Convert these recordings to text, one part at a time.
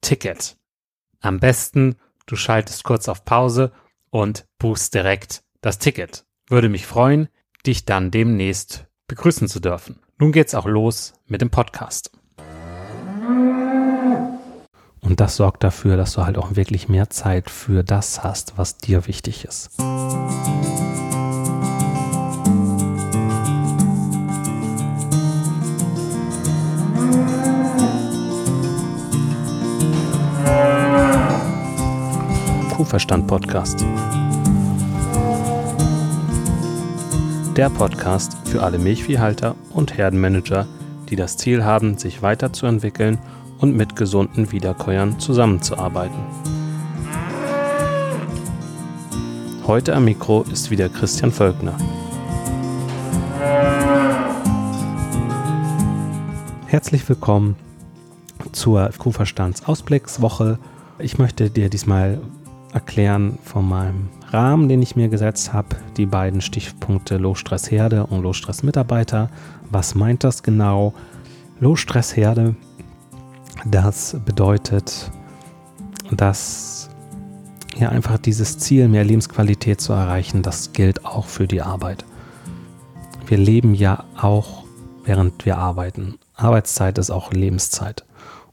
Ticket. Am besten, du schaltest kurz auf Pause und buchst direkt das Ticket. Würde mich freuen, dich dann demnächst begrüßen zu dürfen. Nun geht's auch los mit dem Podcast. Und das sorgt dafür, dass du halt auch wirklich mehr Zeit für das hast, was dir wichtig ist. Kuhverstand Podcast. Der Podcast für alle Milchviehhalter und Herdenmanager, die das Ziel haben, sich weiterzuentwickeln und mit gesunden Wiederkäuern zusammenzuarbeiten. Heute am Mikro ist wieder Christian Völkner. Herzlich willkommen zur Kuhverstandsausblickswoche. Ich möchte dir diesmal erklären von meinem Rahmen, den ich mir gesetzt habe. Die beiden Stichpunkte Low-Stress-Herde und Low-Stress-Mitarbeiter. Was meint das genau? Low-Stress-Herde, das bedeutet, dass ja einfach dieses Ziel, mehr Lebensqualität zu erreichen, das gilt auch für die Arbeit. Wir leben ja auch, während wir arbeiten. Arbeitszeit ist auch Lebenszeit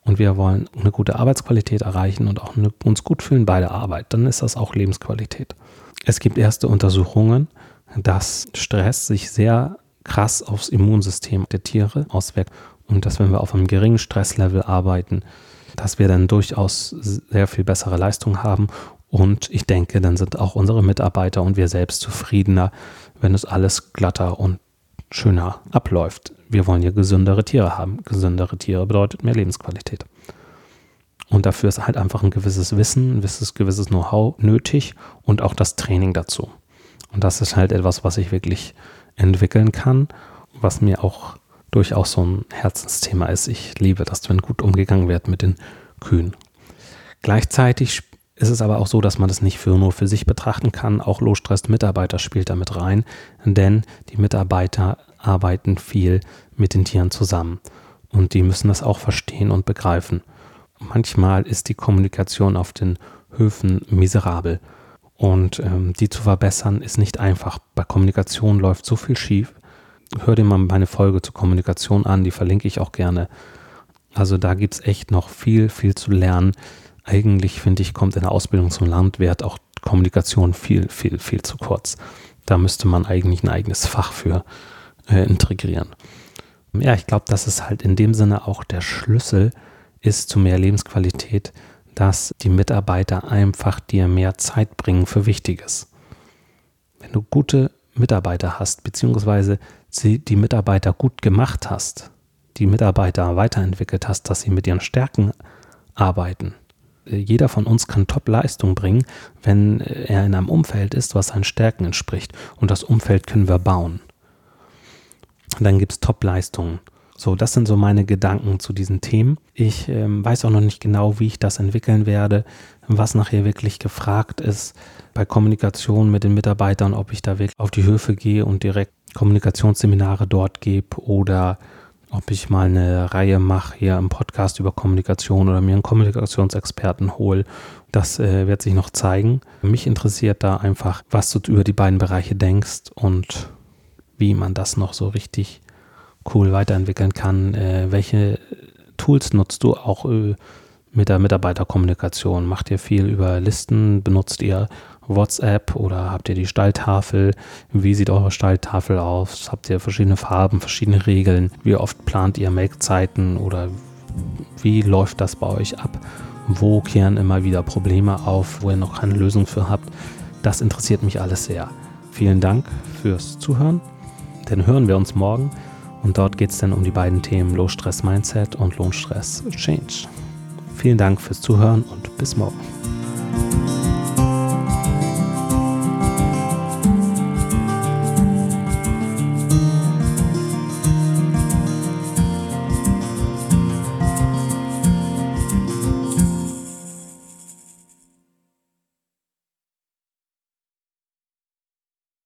und wir wollen eine gute Arbeitsqualität erreichen und auch eine, uns gut fühlen bei der Arbeit, dann ist das auch Lebensqualität. Es gibt erste Untersuchungen, dass Stress sich sehr krass aufs Immunsystem der Tiere auswirkt und dass wenn wir auf einem geringen Stresslevel arbeiten, dass wir dann durchaus sehr viel bessere Leistung haben und ich denke, dann sind auch unsere Mitarbeiter und wir selbst zufriedener, wenn es alles glatter und schöner abläuft. Wir wollen ja gesündere Tiere haben. Gesündere Tiere bedeutet mehr Lebensqualität. Und dafür ist halt einfach ein gewisses Wissen, ein gewisses, gewisses Know-how nötig und auch das Training dazu. Und das ist halt etwas, was ich wirklich entwickeln kann, was mir auch durchaus so ein Herzensthema ist. Ich liebe das, wenn gut umgegangen wird mit den Kühen. Gleichzeitig ist es aber auch so, dass man das nicht für nur für sich betrachten kann. Auch Low-Stress-Mitarbeiter spielt damit rein, denn die Mitarbeiter arbeiten viel mit den Tieren zusammen und die müssen das auch verstehen und begreifen. Manchmal ist die Kommunikation auf den Höfen miserabel Und ähm, die zu verbessern ist nicht einfach. Bei Kommunikation läuft so viel schief. Hör dir mal meine Folge zur Kommunikation an, die verlinke ich auch gerne. Also da gibt es echt noch viel, viel zu lernen. Eigentlich finde ich, kommt in der Ausbildung zum Landwirt auch Kommunikation viel, viel, viel zu kurz. Da müsste man eigentlich ein eigenes Fach für äh, integrieren. Ja, ich glaube, dass es halt in dem Sinne auch der Schlüssel ist zu mehr Lebensqualität, dass die Mitarbeiter einfach dir mehr Zeit bringen für Wichtiges. Wenn du gute Mitarbeiter hast, beziehungsweise die Mitarbeiter gut gemacht hast, die Mitarbeiter weiterentwickelt hast, dass sie mit ihren Stärken arbeiten. Jeder von uns kann Top-Leistung bringen, wenn er in einem Umfeld ist, was seinen Stärken entspricht. Und das Umfeld können wir bauen. Und dann gibt es Top-Leistungen. So, das sind so meine Gedanken zu diesen Themen. Ich ähm, weiß auch noch nicht genau, wie ich das entwickeln werde, was nachher wirklich gefragt ist bei Kommunikation mit den Mitarbeitern, ob ich da wirklich auf die Höfe gehe und direkt Kommunikationsseminare dort gebe oder ob ich mal eine Reihe mache hier im Podcast über Kommunikation oder mir einen Kommunikationsexperten hole. Das äh, wird sich noch zeigen. Mich interessiert da einfach, was du über die beiden Bereiche denkst und wie man das noch so richtig cool weiterentwickeln kann. Äh, welche Tools nutzt du auch äh, mit der Mitarbeiterkommunikation? Macht ihr viel über Listen? Benutzt ihr WhatsApp oder habt ihr die Stalltafel? Wie sieht eure Stalltafel aus? Habt ihr verschiedene Farben, verschiedene Regeln? Wie oft plant ihr Make-Zeiten oder wie läuft das bei euch ab? Wo kehren immer wieder Probleme auf, wo ihr noch keine Lösung für habt? Das interessiert mich alles sehr. Vielen Dank fürs Zuhören. Dann hören wir uns morgen und dort geht es dann um die beiden Themen Low-Stress-Mindset und Lohnstress-Change. Vielen Dank fürs Zuhören und bis morgen.